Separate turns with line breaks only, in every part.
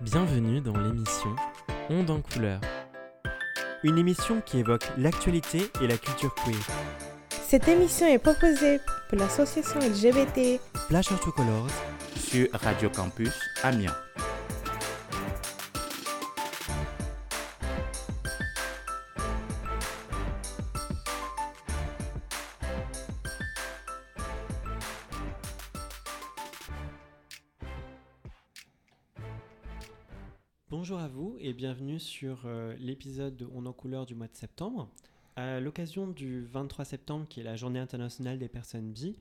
Bienvenue dans l'émission Onde en couleur.
Une émission qui évoque l'actualité et la culture queer.
Cette émission est proposée pour l'association LGBT
Flash to Colors
sur Radio Campus Amiens.
Sur euh, l'épisode de On en couleur du mois de septembre. À l'occasion du 23 septembre, qui est la journée internationale des personnes bi,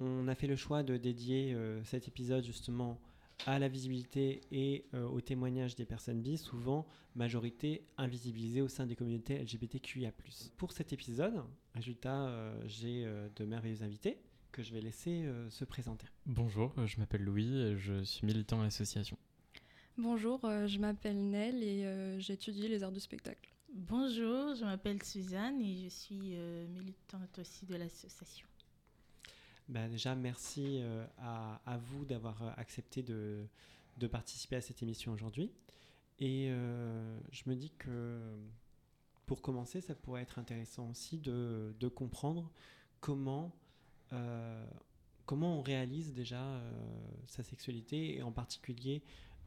on a fait le choix de dédier euh, cet épisode justement à la visibilité et euh, au témoignage des personnes bi, souvent majorité invisibilisée au sein des communautés LGBTQIA+. Pour cet épisode, résultat, j'ai de merveilleux invités que je vais laisser se présenter.
Bonjour, je m'appelle Louis et je suis militant à l'association.
Bonjour, euh, je m'appelle Nel et euh, j'étudie les arts du spectacle.
Bonjour, je m'appelle Suzanne et je suis euh, militante aussi de l'association.
Bah, déjà, merci à, à, vous d'avoir accepté de, de, participer à cette émission aujourd'hui. Et je me dis que pour commencer, ça pourrait être intéressant aussi de, de comprendre comment, comment on réalise déjà sa sexualité et en particulier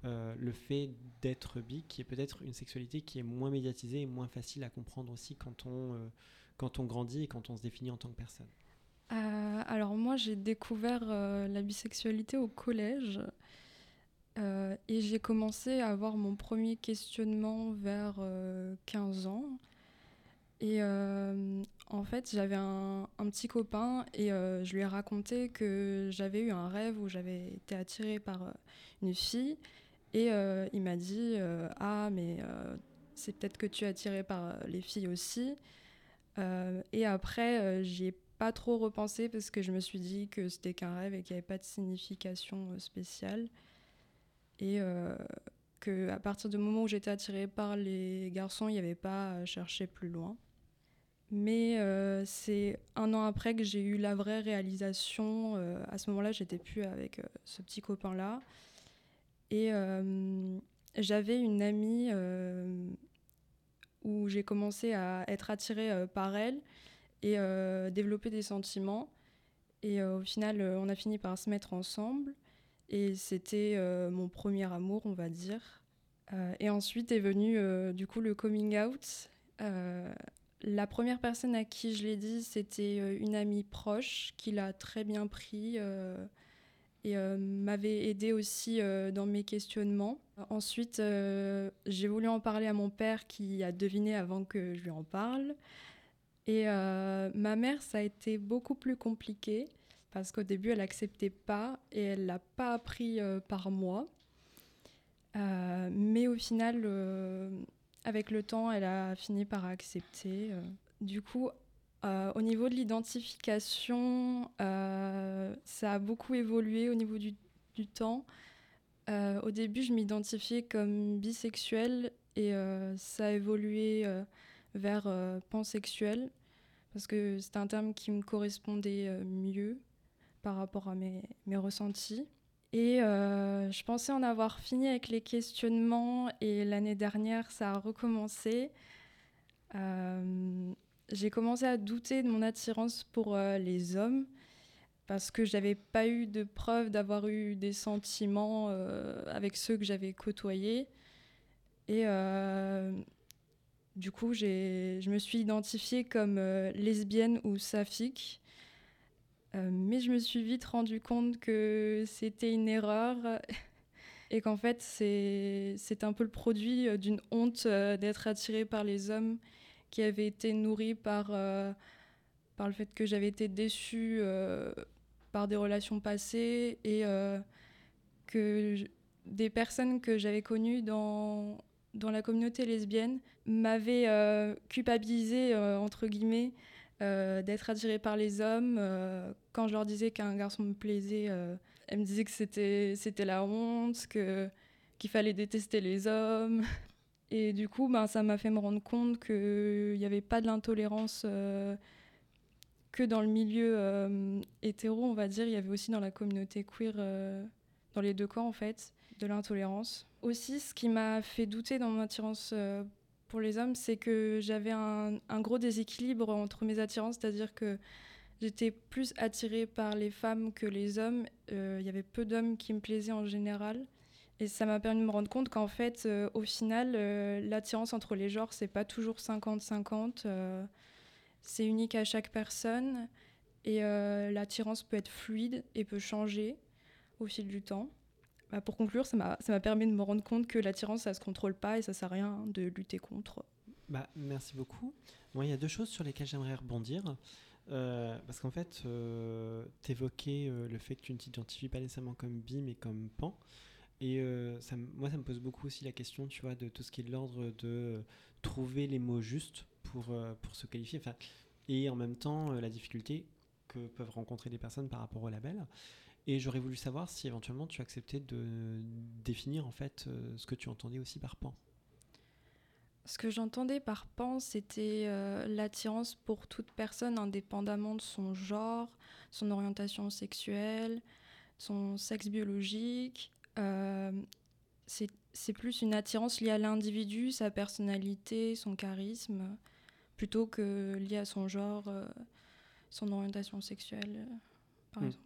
euh, le fait d'être bi, qui est peut-être une sexualité qui est moins médiatisée et moins facile à comprendre aussi quand on, euh, quand on grandit et quand on se définit en tant que personne
euh, Alors moi j'ai découvert la bisexualité au collège et j'ai commencé à avoir mon premier questionnement vers 15 ans. Et en fait, j'avais un, un, petit copain et je lui ai raconté que j'avais eu un rêve où j'avais été attirée par une fille et euh, il m'a dit euh, Ah, mais euh, c'est peut-être que tu es attiré par les filles aussi. et après, j'y ai pas trop repensé parce que je me suis dit que c'était qu'un rêve et qu'il n'y avait pas de signification spéciale. Et que à partir du moment où j'étais attirée par les garçons, il n'y avait pas à chercher plus loin. Mais c'est un an après que j'ai eu la vraie réalisation. à ce moment-là, j'étais plus avec ce petit copain-là. Et euh, j'avais une amie euh, où j'ai commencé à être attirée euh, par elle et développer des sentiments. Et au final, on a fini par se mettre ensemble. Et c'était mon premier amour, on va dire. et ensuite est venu du coup le coming out. la première personne à qui je l'ai dit, c'était une amie proche qui l'a très bien pris et euh, m'avait aidé aussi euh, dans mes questionnements. Ensuite, euh, j'ai voulu en parler à mon père qui a deviné avant que je lui en parle. Et ma mère, ça a été beaucoup plus compliqué parce qu'au début, elle n'acceptait pas et elle l'a pas appris par moi. mais au final, avec le temps, elle a fini par accepter. Du coup, euh, au niveau de l'identification, euh, ça a beaucoup évolué au niveau du, temps. Euh, au début, je m'identifiais comme bisexuelle et ça a évolué vers pansexuel parce que c'était un terme qui me correspondait mieux par rapport à mes ressentis. Et je pensais en avoir fini avec les questionnements et l'année dernière, ça a recommencé j'ai commencé à douter de mon attirance pour euh, les hommes parce que j'avais pas eu de preuve d'avoir eu des sentiments euh, avec ceux que j'avais côtoyés. Et euh, du coup, je me suis identifiée comme lesbienne ou saphique. mais je me suis vite rendu compte que c'était une erreur et qu'en fait, c'est un peu le produit d'une honte d'être attirée par les hommes qui avait été nourrie par, euh, par le fait que j'avais été déçue euh, par des relations passées et euh, que des personnes que j'avais connues dans, dans la communauté lesbienne m'avaient culpabilisée, entre guillemets, d'être attirée par les hommes. quand je leur disais qu'un garçon me plaisait, elles me disaient que c'était, la honte, que, qu'il fallait détester les hommes. Et du coup, ben, ça m'a fait me rendre compte qu'il n'y avait pas de l'intolérance euh, que dans le milieu euh, hétéro, on va dire. Il y avait aussi dans la communauté queer euh, dans les deux camps en fait, de l'intolérance. Aussi, ce qui m'a fait douter dans mon attirance euh, pour les hommes, c'est que j'avais un, gros déséquilibre entre mes attirances, c'est-à-dire que j'étais plus attirée par les femmes que les hommes. Euh, Il y avait peu d'hommes qui me plaisaient en général. Et ça m'a permis de me rendre compte qu'en fait, euh, au final, euh, l'attirance entre les genres, c'est pas toujours 50-50. euh, c'est unique à chaque personne. Et euh, l'attirance peut être fluide et peut changer au fil du temps. Bah, pour conclure, ça m'a permis de me rendre compte que l'attirance, ça se contrôle pas et ça sert à rien de lutter contre.
Bah, merci beaucoup. Moi, il y a deux choses sur lesquelles j'aimerais rebondir. Euh, parce qu'en fait, tu évoquais le fait que tu ne t'identifies pas nécessairement comme bi, mais comme pan. Et euh, moi, ça me pose beaucoup aussi la question, tu vois, de tout ce qui est de l'ordre de euh, trouver les mots justes pour, euh, pour se qualifier. Enfin, et en même temps, la difficulté que peuvent rencontrer les personnes par rapport au label. Et j'aurais voulu savoir si éventuellement tu acceptais de définir en fait ce que tu entendais aussi par pan.
Ce que j'entendais par pan, c'était l'attirance pour toute personne, indépendamment de son genre, son orientation sexuelle, son sexe biologique. Euh, c'est plus une attirance liée à l'individu, sa personnalité, son charisme, plutôt que liée à son genre, euh, son orientation sexuelle, euh, par
Mm.
exemple.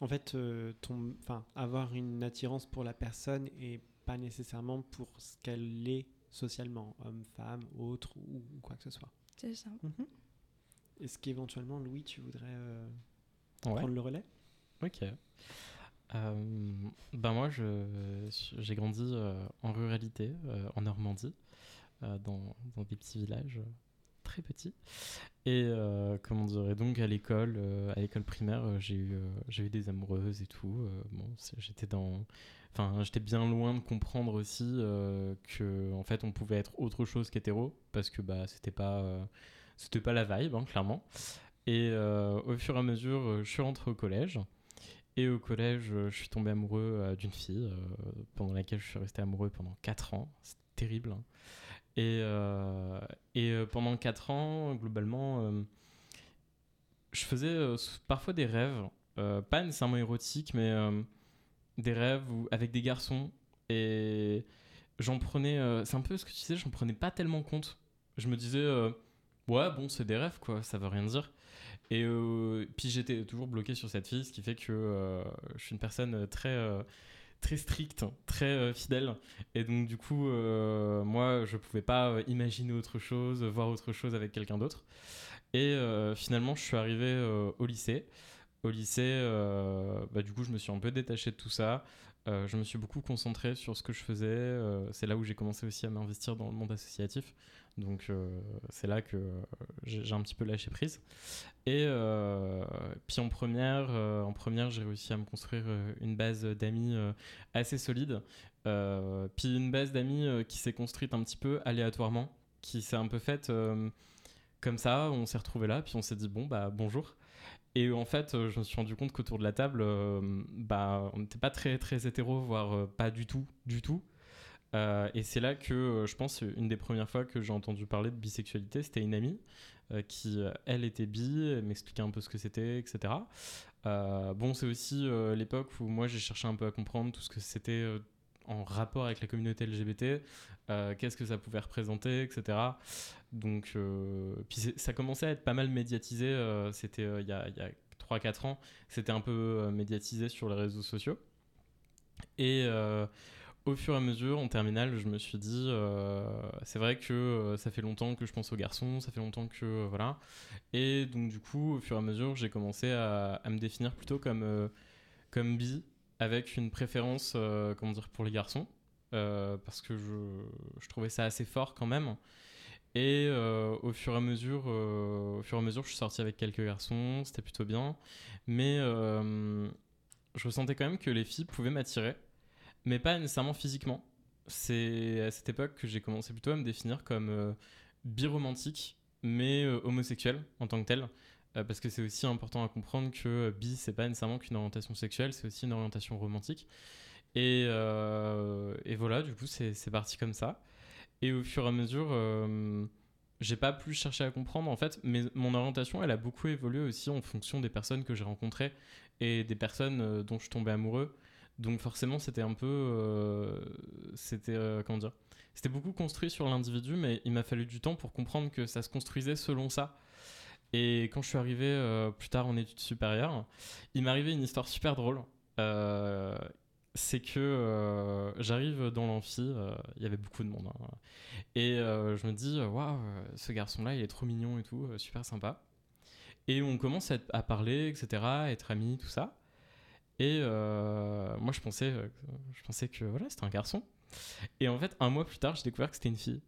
En fait, euh, ton, avoir une attirance pour la personne et pas nécessairement pour ce qu'elle est socialement, homme, femme, autre ou, ou quoi que ce soit.
C'est ça.
Est-ce qu'éventuellement, Louis, tu voudrais euh,
Ouais.
prendre le relais?
Ok. Euh, ben moi, j'ai grandi euh, en ruralité, euh, en Normandie, dans, dans des petits villages très petits. Et comment dire, donc à l'école, à l'école primaire, j'ai eu, des amoureuses et tout. bon, j'étais dans, enfin, j'étais bien loin de comprendre aussi euh, que en fait, on pouvait être autre chose qu'hétéro, parce que bah, c'était pas, c'était pas la vibe, hein, clairement. Et au fur et à mesure, je suis rentré au collège. Et au collège, euh, je suis tombé amoureux euh, d'une fille euh, pendant laquelle je suis resté amoureux pendant 4 ans. C'est terrible. hein. Et, pendant 4 ans, globalement, je faisais parfois des rêves, pas nécessairement érotiques, mais des rêves avec des garçons. Et j'en prenais. c'est un peu ce que tu disais, j'en prenais pas tellement compte. Je me disais, ouais, bon, c'est des rêves, quoi, ça veut rien dire. Et euh, puis j'étais toujours bloqué sur cette fille, ce qui fait que euh, je suis une personne très, euh, très stricte, très fidèle. Et donc du coup, moi, je pouvais pas imaginer autre chose, voir autre chose avec quelqu'un d'autre. Et finalement, je suis arrivé au lycée. Au lycée, bah, du coup, je me suis un peu détaché de tout ça. Je me suis beaucoup concentré sur ce que je faisais. C'est là où j'ai commencé aussi à m'investir dans le monde associatif. Donc euh, c'est là que j'ai un petit peu lâché prise. Et euh, puis en première, euh, en première j'ai réussi à me construire une base d'amis assez solide. Puis une base d'amis qui s'est construite un petit peu aléatoirement, qui s'est un peu faite comme ça. On s'est retrouvé là, puis on s'est dit bon bah bonjour. Et en fait, je me suis rendu compte qu'autour de la table, bah, on n'était pas très très hétéro, voire pas du tout, du tout. Euh, et c'est là que euh, je pense une des premières fois que j'ai entendu parler de bisexualité, c'était une amie euh, qui, elle, était bi, m'expliquait un peu ce que c'était, etc. Bon, c'est aussi l'époque où moi j'ai cherché un peu à comprendre tout ce que c'était en rapport avec la communauté LGBT, qu'est-ce que ça pouvait représenter, etc. Donc, puis ça commençait à être pas mal médiatisé, c'était il y a, y a 3-4 ans, c'était un peu médiatisé sur les réseaux sociaux. Et au fur et à mesure, en terminale, je me suis dit, euh, c'est vrai que euh, ça fait longtemps que je pense aux garçons, ça fait longtemps que euh, voilà. Et donc du coup, au fur et à mesure, j'ai commencé à, à me définir plutôt comme comme bi, avec une préférence, comment dire, pour les garçons, parce que je, je trouvais ça assez fort quand même. Et au fur et à mesure, au fur et à mesure, je suis sorti avec quelques garçons, c'était plutôt bien, mais je ressentais quand même que les filles pouvaient m'attirer mais pas nécessairement physiquement. C'est à cette époque que j'ai commencé plutôt à me définir comme euh, biromantique, mais euh, homosexuel en tant que tel. Euh, parce que c'est aussi important à comprendre que euh, bi, c'est pas nécessairement qu'une orientation sexuelle, c'est aussi une orientation romantique. Et, et voilà, du coup, c'est parti comme ça. Et au fur et à mesure, j'ai pas plus cherché à comprendre en fait, mais mon orientation, elle a beaucoup évolué aussi en fonction des personnes que j'ai rencontrées et des personnes dont je tombais amoureux. Donc forcément, c'était un peu, euh, c'était euh, comment dire, c'était beaucoup construit sur l'individu, mais il m'a fallu du temps pour comprendre que ça se construisait selon ça. Et quand je suis arrivé euh, plus tard en études supérieures, il m'arrivait une histoire super drôle. C'est que j'arrive dans l'amphi, il y avait beaucoup de monde, hein. et je me dis, waouh, ce garçon-là, il est trop mignon et tout, super sympa. Et on commence à, à parler, etc., à être amis, tout ça. Et euh, moi, je pensais, euh, je pensais que voilà, c'était un garçon. Et en fait, un mois plus tard, j'ai découvert que c'était une fille.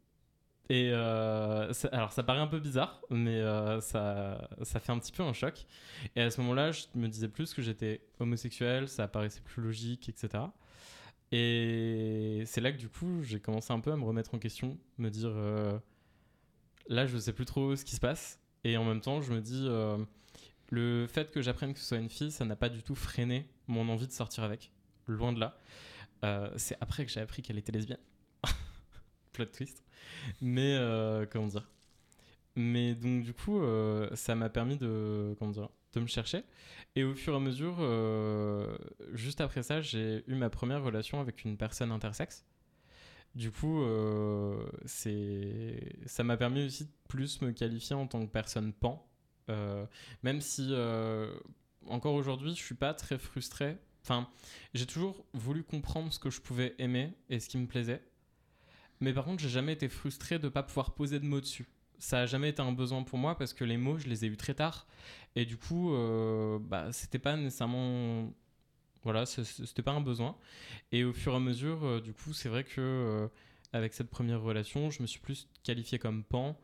Et euh, alors, ça paraît un peu bizarre, mais ça, ça fait un petit peu un choc. Et à ce moment-là, je me disais plus que j'étais homosexuel, ça paraissait plus logique, etc. Et c'est là que du coup, j'ai commencé un peu à me remettre en question, me dire là, je sais plus trop ce qui se passe. Et en même temps, je me dis le fait que j'apprenne que ce soit une fille, ça n'a pas du tout freiné mon envie de sortir avec. Loin de là. Euh, c'est après que j'ai appris qu'elle était lesbienne. Plot twist. Mais euh, comment dire? Mais donc du coup, euh, ça m'a permis de comment dire de me chercher. Et au fur et à mesure, juste après ça, j'ai eu ma première relation avec une personne intersexe. Du coup, c'est ça m'a permis aussi de plus me qualifier en tant que personne pan. Euh, même si euh, encore aujourd'hui, je suis pas très frustré. Enfin, j'ai toujours voulu comprendre ce que je pouvais aimer et ce qui me plaisait. Mais par contre, j'ai jamais été frustré de pas pouvoir poser de mots dessus. Ça a jamais été un besoin pour moi parce que les mots, je les ai eus très tard. Et du coup, euh, bah, c'était pas nécessairement. Voilà, c'était pas un besoin. Et au fur et à mesure, du coup, c'est vrai que avec cette première relation, je me suis plus qualifié comme pan.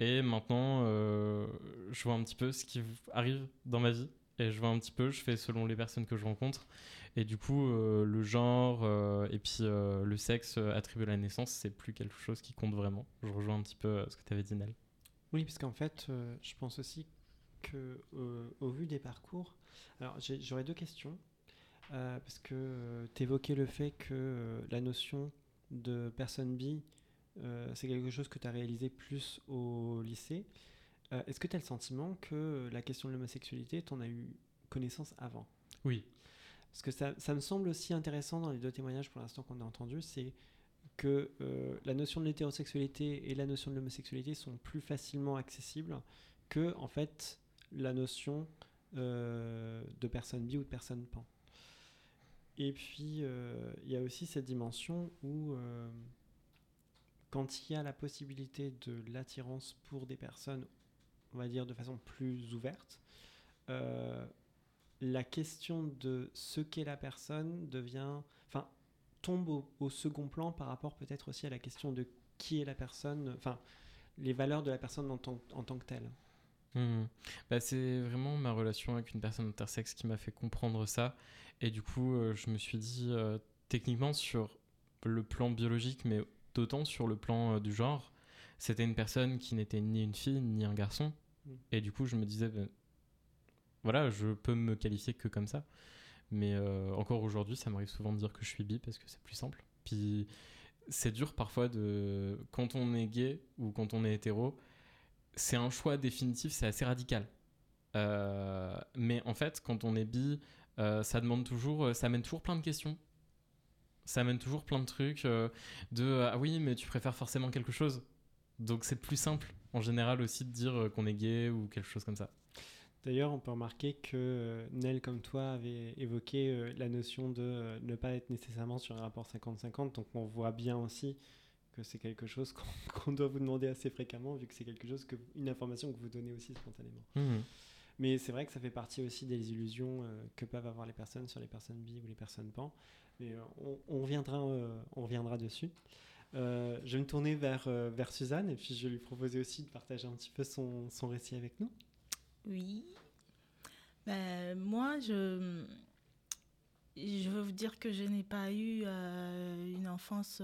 Et maintenant, euh, je vois un petit peu ce qui arrive dans ma vie. Et je vois un petit peu, je fais selon les personnes que je rencontre. Et du coup, euh, le genre euh, et puis le sexe attribué à la naissance, c'est plus quelque chose qui compte vraiment. Je rejoins un petit peu ce que tu avais dit, Nel.
Oui, parce qu'en fait, je pense aussi que au vu des parcours, alors j'aurais deux questions, parce que tu évoquais le fait que la notion de personne bi, c'est quelque chose que tu as réalisé plus au lycée. Euh, Est-ce que tu as le sentiment que la question de l'homosexualité, tu en as eu connaissance avant?
Oui.
Parce que ça, ça me semble aussi intéressant dans les deux témoignages pour l'instant qu'on a entendus, c'est que euh, la notion de l'hétérosexualité et la notion de l'homosexualité sont plus facilement accessibles que en fait la notion euh, de personne bi ou de personne pan. Et puis euh, il y a aussi cette dimension où euh, quand il y a la possibilité de l'attirance pour des personnes, on va dire de façon plus ouverte, euh, la question de ce qu'est la personne devient, enfin, tombe au, second plan par rapport peut-être aussi à la question de qui est la personne, enfin, les valeurs de la personne en tant, que telle.
Hmm. Bah, c'est vraiment ma relation avec une personne intersexe qui m'a fait comprendre ça. Et du coup, euh, je me suis dit, euh, techniquement, sur le plan biologique, mais d'autant sur le plan euh, du genre, c'était une personne qui n'était ni une fille ni un garçon.
Mm.
Et du coup, je me disais, ben, voilà, je peux me qualifier que comme ça. Mais euh, encore aujourd'hui, ça m'arrive souvent de dire que je suis bi parce que c'est plus simple. Puis c'est dur parfois de. Quand on est gay ou quand on est hétéro, c'est un choix définitif, c'est assez radical. Euh, mais en fait, quand on est bi, euh, ça demande toujours, ça amène toujours plein de questions. Ça amène toujours plein de trucs euh, de euh, ah oui, mais tu préfères forcément quelque chose. Donc c'est plus simple en général aussi de dire euh, qu'on est gay ou quelque chose comme ça.
D'ailleurs, on peut remarquer que Nel, comme toi, avait évoqué la notion de ne pas être nécessairement sur un rapport 50-50, donc on voit bien aussi que c'est quelque chose qu'on doit vous demander assez fréquemment, vu que c'est quelque chose que une information que vous donnez aussi spontanément.
Mhm.
Mais c'est vrai que ça fait partie aussi des illusions que peuvent avoir les personnes sur les personnes bi ou les personnes pan. Mais euh, on, on reviendra, euh, on dessus. Euh, je vais me tourner vers, vers Suzanne et puis je vais lui proposer aussi de partager un petit peu son, son récit avec nous.
Oui. Ben, moi, je, je veux vous dire que je n'ai pas eu une enfance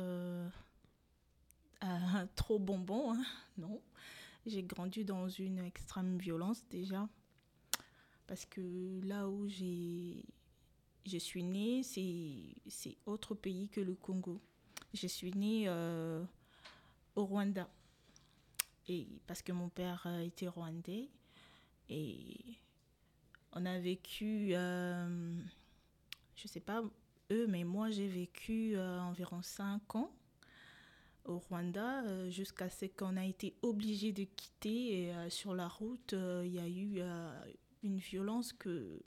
trop bonbon, hein, non. J'ai grandi dans une extrême violence déjà, parce que là où j'ai, je suis née, c'est, autre pays que le Congo. Je suis née euh, au Rwanda, et parce que mon père euh, était rwandais. Et on a vécu, euh, je sais pas, eux, mais moi j'ai vécu environ 5 ans au Rwanda jusqu'à ce qu'on a été obligé de quitter. Et sur la route, il y a eu une violence que,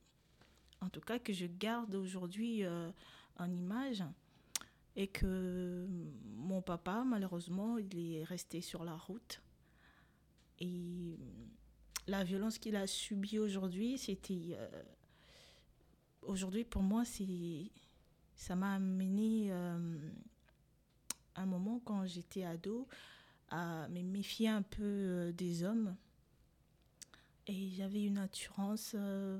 en tout cas, que je garde aujourd'hui euh, en image. Et que mon papa, malheureusement, il est resté sur la route. Et la violence qu'il a subie aujourd'hui, c'était. euh, aujourd'hui, pour moi, c'est. Ça m'a amené euh, un moment quand j'étais ado à me méfier un peu euh, des hommes. Et j'avais une assurance euh,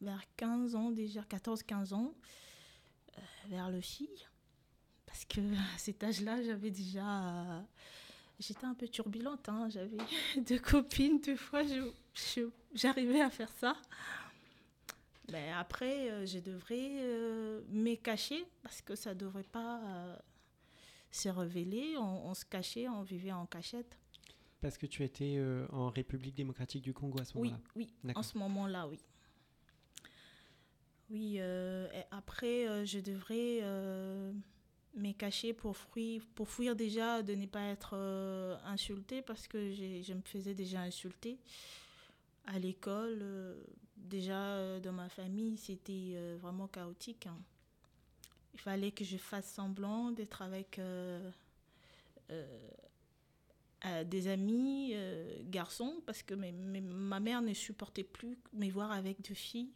vers 15 ans, déjà 14-15 ans, euh, vers le filles. Parce que cet âge-là, j'avais déjà. euh, J'étais un peu turbulente. hein. J'avais deux copines, deux fois, j'arrivais à faire ça. Mais après, je devrais me cacher parce que ça ne devrait pas se révéler. On se cachait, on vivait en cachette.
Parce que tu étais euh, en République démocratique du Congo à ce
Oui,
moment-là.
oui, en
D'accord.
ce moment-là, oui. Oui, euh, et après, euh, je devrais euh, me cacher pour fuir, pour fuir déjà de ne pas être insultée parce que je me faisais déjà insulter à l'école. déjà, dans ma famille, c'était vraiment chaotique. hein. Il fallait que je fasse semblant d'être avec des amis euh, garçons parce que mes- mes- ma mère ne supportait plus me voir avec deux filles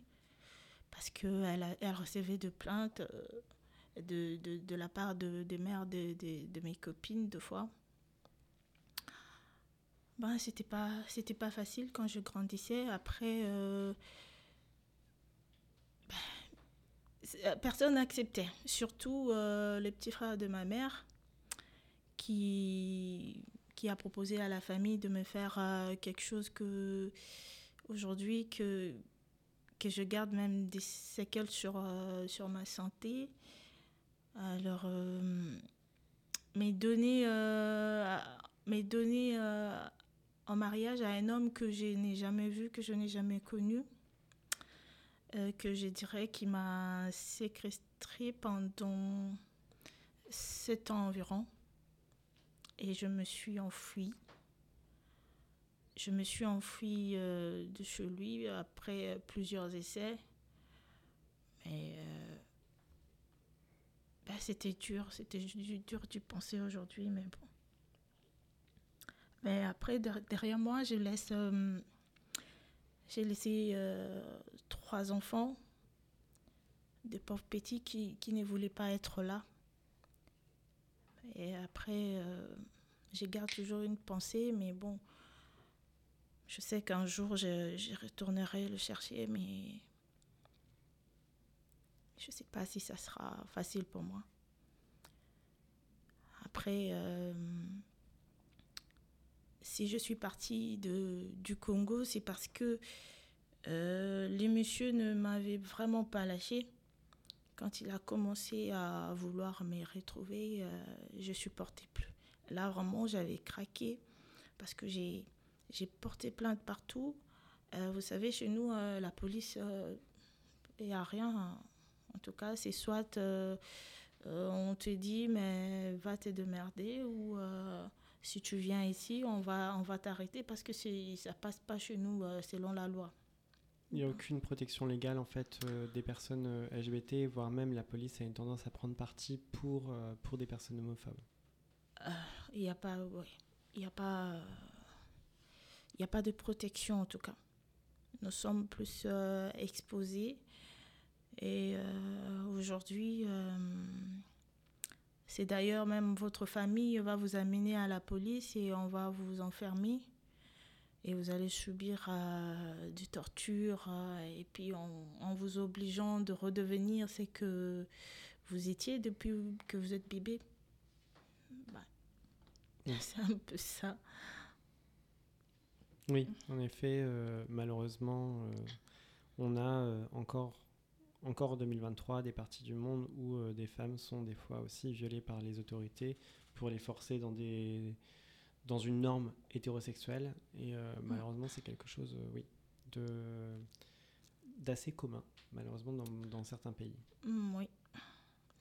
parce qu'elle elle recevait de plaintes euh, de, la part de, des mères de, mes copines deux fois. Ben, c'était pas c'était pas facile quand je grandissais après euh, ben, personne n'acceptait surtout les petits frères de ma mère qui qui a proposé à la famille de me faire euh, quelque chose que aujourd'hui que que je garde même des séquelles sur euh, sur ma santé. Alors euh, à- mais donner euh, en mariage à un homme que je n'ai jamais vu que je n'ai jamais connu que je dirais qui m'a séquestré pendant sept ans environ et je me suis enfuie. Je me suis enfuie euh, de chez lui après euh, plusieurs essais. Mais euh, bah, c'était dur, c'était du- dur d'y penser aujourd'hui, mais bon. Mais après, der- derrière moi, j'ai laissé trois enfants, des pauvres petits qui, qui ne voulaient pas être là. Et après, euh, je garde toujours une pensée, mais bon, je sais qu'un jour, je, retournerai le chercher, mais je ne sais pas si ça sera facile pour moi. Après, euh, si je suis partie du Congo, c'est parce que euh, les messieurs ne m'avaient vraiment pas lâché. Quand il a commencé à vouloir me retrouver, euh, je supportais plus. Là, vraiment, j'avais craqué parce que j'ai j'ai porté plainte partout. Euh, vous savez, chez nous, euh, la police, il n'y a rien. En tout cas, c'est soit euh, euh, on te dit, mais va te démerder, ou euh, si tu viens ici, on va, on va t'arrêter parce que c'est- ça passe pas chez nous euh, selon la loi.
Il n'y a aucune protection légale en fait euh, des personnes euh, LGBT, voire même la police a une tendance à prendre parti pour, euh, pour des personnes homophobes.
Il n'y a pas, ouais, il y a pas, il a pas de protection en tout cas. Nous sommes plus exposés et aujourd'hui, c'est d'ailleurs même votre famille va vous amener à la police et on va vous enfermer et vous allez subir euh, du torture euh, et puis en, en vous obligeant de redevenir ce que vous étiez depuis que vous êtes bébé. Bah, c'est un peu ça.
Oui, en effet, euh, malheureusement, euh, on a encore, encore en 2023 des parties du monde où des femmes sont des fois aussi violées par les autorités pour les forcer dans, des, dans une norme hétérosexuelle. Et euh, malheureusement, c'est quelque chose, euh, oui, de, d'assez commun, malheureusement, dans, dans certains pays.
Mm, oui.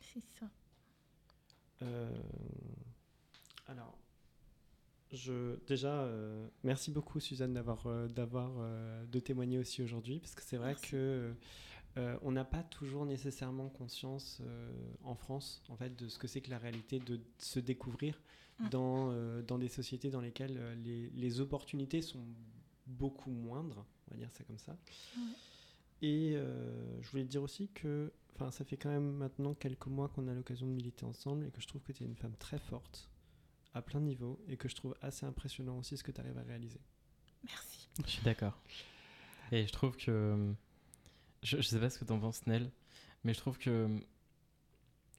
c'est ça.
Euh, alors, je, déjà, merci beaucoup Suzanne d'avoir, d'avoir de témoigner aussi aujourd'hui, parce que c'est vrai
Merci.
que euh, on n'a pas toujours nécessairement conscience euh, en France, en fait, de ce que c'est que la réalité de se découvrir. Dans, euh, dans des sociétés dans lesquelles euh, les, les opportunités sont beaucoup moindres, on va dire ça comme ça.
Ouais.
Et euh, je voulais te dire aussi que, enfin, ça fait quand même maintenant quelques mois qu'on a l'occasion de militer ensemble et que je trouve que tu es une femme très forte à plein de niveaux et que je trouve assez impressionnant aussi ce que tu arrives à réaliser.
Merci.
Je suis d'accord. Et je trouve que. Je, je sais pas ce que t'en penses, Nel, mais je trouve que.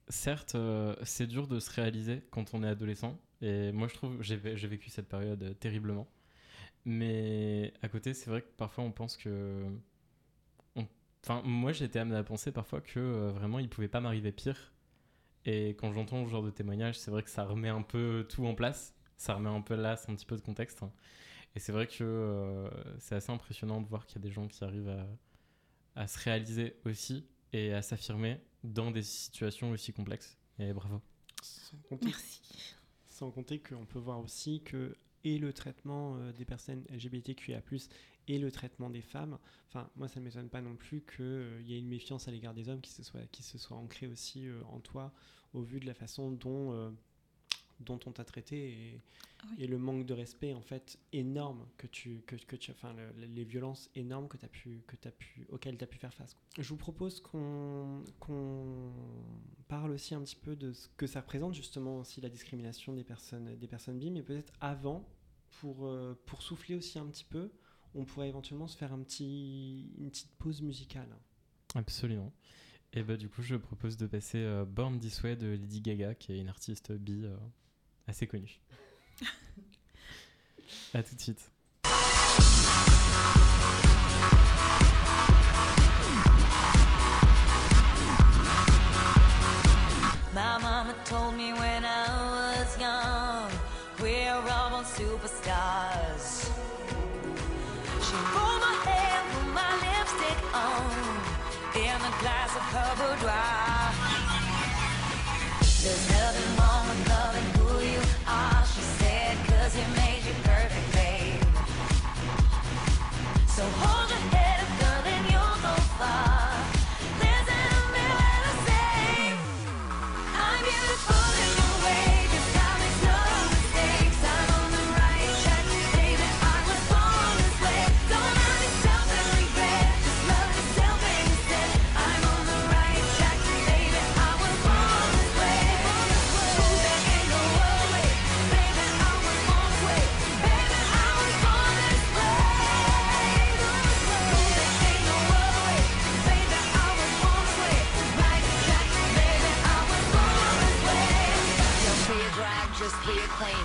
Certes, euh, c'est dur de se réaliser quand on est adolescent. Et moi, je trouve. J'ai vé- j'ai vécu cette période euh, terriblement. Mais à côté, c'est vrai que parfois, on pense que. on- Enfin, moi, j'ai été amené à penser parfois que euh, vraiment, il pouvait pas m'arriver pire. Et quand j'entends ce genre de témoignage, c'est vrai que ça remet un peu tout en place. Ça remet un peu là, c'est un petit peu de contexte. Et c'est vrai que euh, c'est assez impressionnant de voir qu'il y a des gens qui arrivent à, à se réaliser aussi et à s'affirmer dans des situations aussi complexes. Et bravo.
Merci.
sans compter qu'on peut voir aussi que et le traitement euh, des personnes LGBTQIA+, et le traitement des femmes, enfin, moi, ça ne m'étonne pas non plus qu'il y ait une méfiance à l'égard des hommes qui se soit, qui se soit ancrée aussi euh, en toi, au vu de la façon dont, euh, dont on t'a traité
Oui.
et le manque de respect, en fait, énorme que tu, que, que tu enfin, le- les violences énormes que as pu, que as pu, auxquelles tu as pu faire face. Je vous propose qu'on qu'on parle aussi un petit peu de ce que ça représente, justement, aussi la discrimination des personnes, des personnes bi, mais peut-être avant, pour, euh, pour souffler aussi un petit peu, on pourrait éventuellement se faire un petit, une petite pause musicale.
Absolument. Et bah du coup, je propose de passer euh, Born This Way de Lady Gaga, qui est une artiste bi euh, assez connue. À tout de suite.
My mama told me when I was young, we're all born superstars. She pulled my hair, put my lipstick on, in a glass of her boudoir. There's nothing so hard.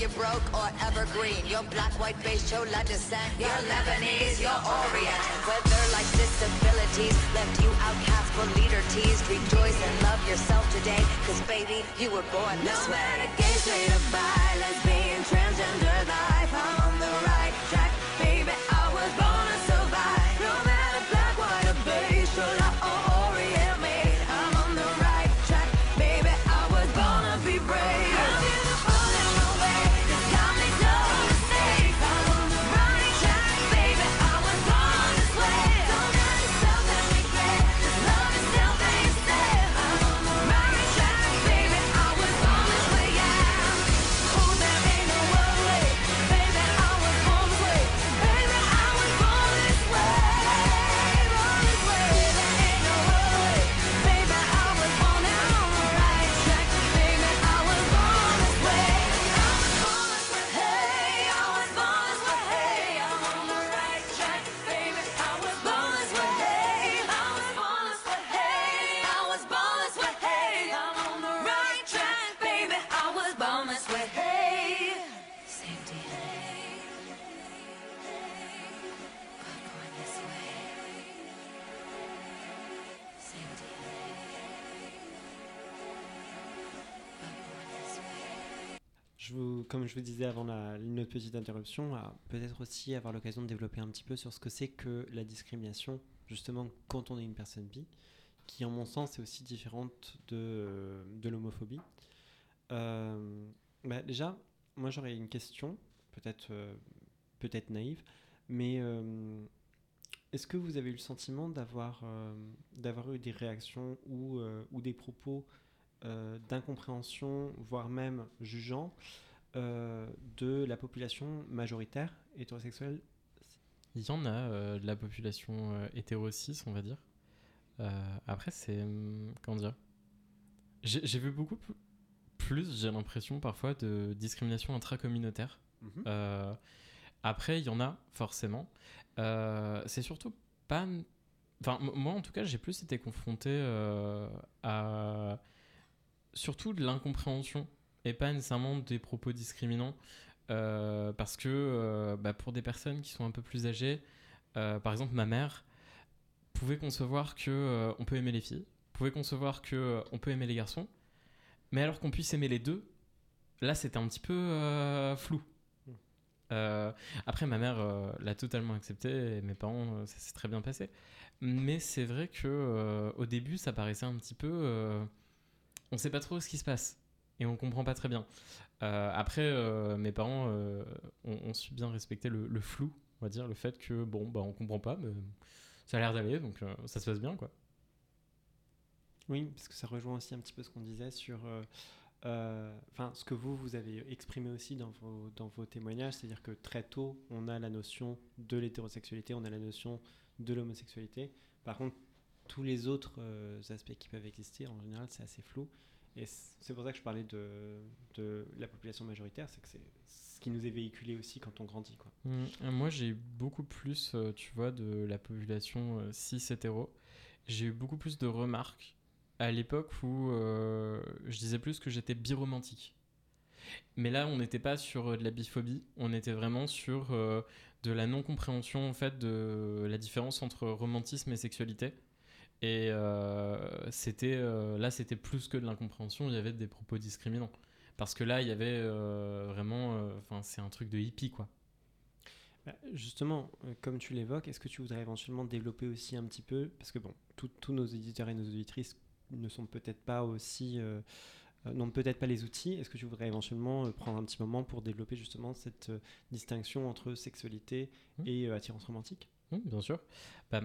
you're broke or evergreen, you're black, white, beige, chola descent. You're Lebanese, you're Orient. Whether life's disabilities left you outcast but leader teased, rejoice and love yourself today. Cause baby, you were born this
No
way.
matter gay, straight or bi, lesbian, transgender life,
comme je vous disais avant notre petite interruption, peut-être aussi avoir l'occasion de développer un petit peu sur ce que c'est que la discrimination, justement quand on est une personne bi, qui en mon sens est aussi différente de, de l'homophobie. Euh, bah, déjà, moi j'aurais une question, peut-être euh, peut-être naïve, mais euh, est-ce que vous avez eu le sentiment d'avoir euh, eu des réactions ou, euh, ou des propos euh, d'incompréhension, voire même jugeants, euh, de la population majoritaire hétérosexuelle?
Il y en a euh, de la population euh, hétéro-cis, on va dire. Euh, après, c'est. hum, Comment dire? J'ai vu beaucoup plus, j'ai l'impression, parfois, de discrimination intracommunautaire. Euh, après, il y en a forcément. Euh, c'est surtout pas. Enfin, moi en tout cas, j'ai plus été confronté euh, à surtout de l'incompréhension et pas nécessairement des propos discriminants. Euh, parce que euh, bah, pour des personnes qui sont un peu plus âgées, euh, par exemple ma mère pouvait concevoir que on peut aimer les filles, pouvait concevoir que on peut aimer les garçons, mais alors qu'on puisse aimer les deux, là c'était un petit peu flou.
Mm.
Euh, après, ma mère l'a totalement accepté et mes parents, ça s'est très bien passé. Mais c'est vrai que au début, ça paraissait un petit peu. on sait pas trop ce qui se passe et on comprend pas très bien. Euh, après, euh, mes parents euh, ont, su bien respecter le, le flou, on va dire, le fait que bon, bah, on comprend pas, mais ça a l'air d'aller, donc ça se passe bien, quoi.
Oui, parce que ça rejoint aussi un petit peu ce qu'on disait sur, enfin, ce que vous vous avez exprimé aussi dans vos dans vos témoignages, c'est-à-dire que très tôt, on a la notion de l'hétérosexualité, on a la notion de l'homosexualité. Par contre, tous les autres aspects qui peuvent exister, en général, c'est assez flou. Et c'est pour ça que je parlais de, de la population majoritaire, c'est que c'est ce qui nous est véhiculé aussi quand on grandit, quoi.
Mm, euh, Moi, j'ai eu beaucoup plus, euh, tu vois, de la population euh, cis hétéro. J'ai eu beaucoup plus de remarques à l'époque où euh, je disais plus que j'étais biromantique. Mais là, on n'était pas sur euh, de la biphobie, on était vraiment sur de la non-compréhension en fait de la différence entre romantisme et sexualité. Et euh, c'était euh, là, c'était plus que de l'incompréhension, il y avait des propos discriminants. Parce que là, il y avait euh, vraiment, enfin, c'est un truc de hippie quoi.
Bah, Justement, comme tu l'évoques, est-ce que tu voudrais éventuellement développer aussi un petit peu, parce que bon, tous nos éditeurs et nos auditrices ne sont peut-être pas aussi, n'ont peut-être pas les outils. Est-ce que tu voudrais éventuellement prendre un petit moment pour développer justement cette distinction entre sexualité
Mhm.
et attirance romantique?
Oui, bien sûr. Bah,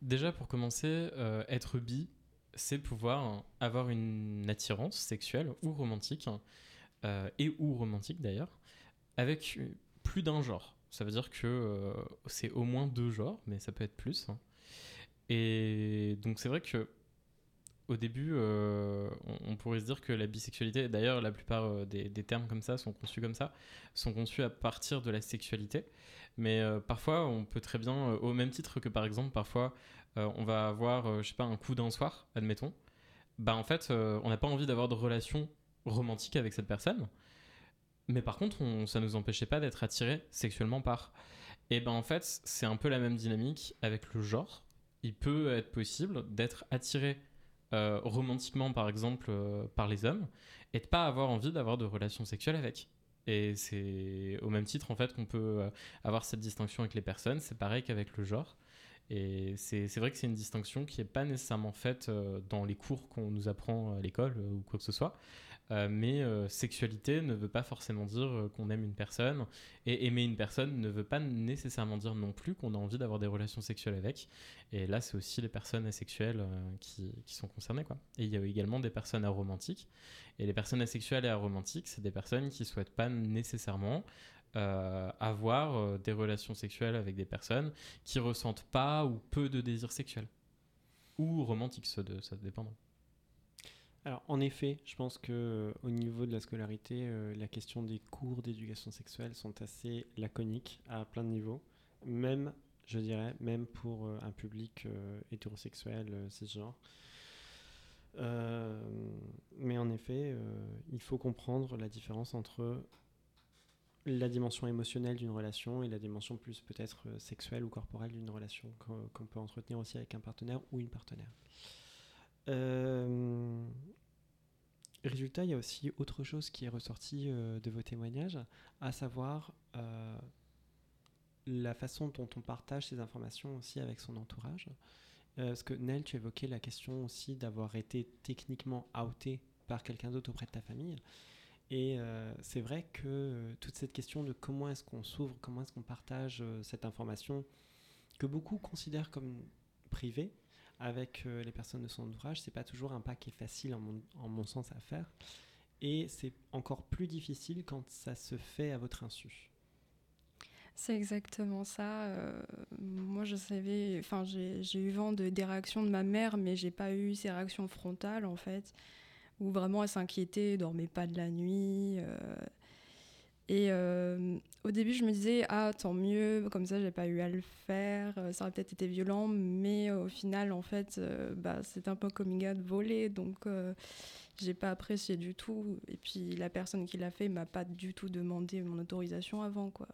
déjà, pour commencer, euh, être bi, c'est pouvoir avoir une attirance sexuelle ou romantique, euh, et ou romantique d'ailleurs, avec plus d'un genre. Ça veut dire que euh, c'est au moins deux genres, mais ça peut être plus. hein. Et donc c'est vrai que au début, euh, on, pourrait se dire que la bisexualité, d'ailleurs la plupart euh, des, termes comme ça sont conçus comme ça, sont conçus à partir de la sexualité. Mais euh, parfois, on peut très bien, au même titre que par exemple, parfois, on va avoir, je sais pas, un coup d'un soir, admettons. Bah en fait, on n'a pas envie d'avoir de relation romantique avec cette personne. Mais par contre, on, ça nous empêchait pas d'être attiré sexuellement par. Et ben en fait, c'est un peu la même dynamique avec le genre. Il peut être possible d'être attiré euh, romantiquement, par exemple, euh, par les hommes, et de pas avoir envie d'avoir de relations sexuelles avec. Et c'est au même titre en fait qu'on peut euh, avoir cette distinction avec les personnes. C'est pareil qu'avec le genre. Et c'est vrai que c'est une distinction qui n'est pas nécessairement faite dans les cours qu'on nous apprend à l'école ou quoi que ce soit. Euh, mais euh, sexualité ne veut pas forcément dire euh, qu'on aime une personne. Et aimer une personne ne veut pas nécessairement dire non plus qu'on a envie d'avoir des relations sexuelles avec. Et là, c'est aussi les personnes asexuelles qui, sont concernées. Quoi. Et il y a également des personnes aromantiques. Et les personnes asexuelles et aromantiques, c'est des personnes qui souhaitent pas nécessairement avoir des relations sexuelles avec des personnes qui ressentent pas ou peu de désir sexuel. Ou romantique, ça, de, ça dépend.
Alors, en effet, je pense que euh, au niveau de la scolarité, euh, la question des cours d'éducation sexuelle sont assez laconiques à plein de niveaux. Même, je dirais, même pour euh, un public hétérosexuel, cisgenre. Mais en effet, il faut comprendre la différence entre la dimension émotionnelle d'une relation et la dimension plus peut-être sexuelle ou corporelle d'une relation qu'on peut entretenir aussi avec un partenaire ou une partenaire. Euh, résultat, il y a aussi autre chose qui est ressorti euh, de vos témoignages, à savoir euh, la façon dont on partage ces informations aussi avec son entourage. Parce que Nel, tu évoquais la question aussi d'avoir été techniquement outé par quelqu'un d'autre auprès de ta famille. Et c'est vrai que toute cette question de comment est-ce qu'on s'ouvre, comment est-ce qu'on partage cette information que beaucoup considèrent comme privée avec euh, les personnes de son entourage, c'est pas toujours un pas qui est facile en mon, en mon sens à faire. Et c'est encore plus difficile quand ça se fait à votre insu.
C'est exactement ça. euh, moi, je savais, enfin, j'ai j'ai eu vent de, des réactions de ma mère, mais j'ai pas eu ces réactions frontales en fait, où vraiment elle s'inquiétait, dormait pas de la nuit. euh, et euh, au début, je me disais, ah, tant mieux, comme ça, j'ai pas eu à le faire, euh, ça aurait peut-être été violent, mais au final, en fait, euh, bah, un peu coming out volé, donc euh, j'ai pas apprécié du tout. Et puis, la personne qui l'a fait m'a pas du tout demandé mon autorisation avant, quoi.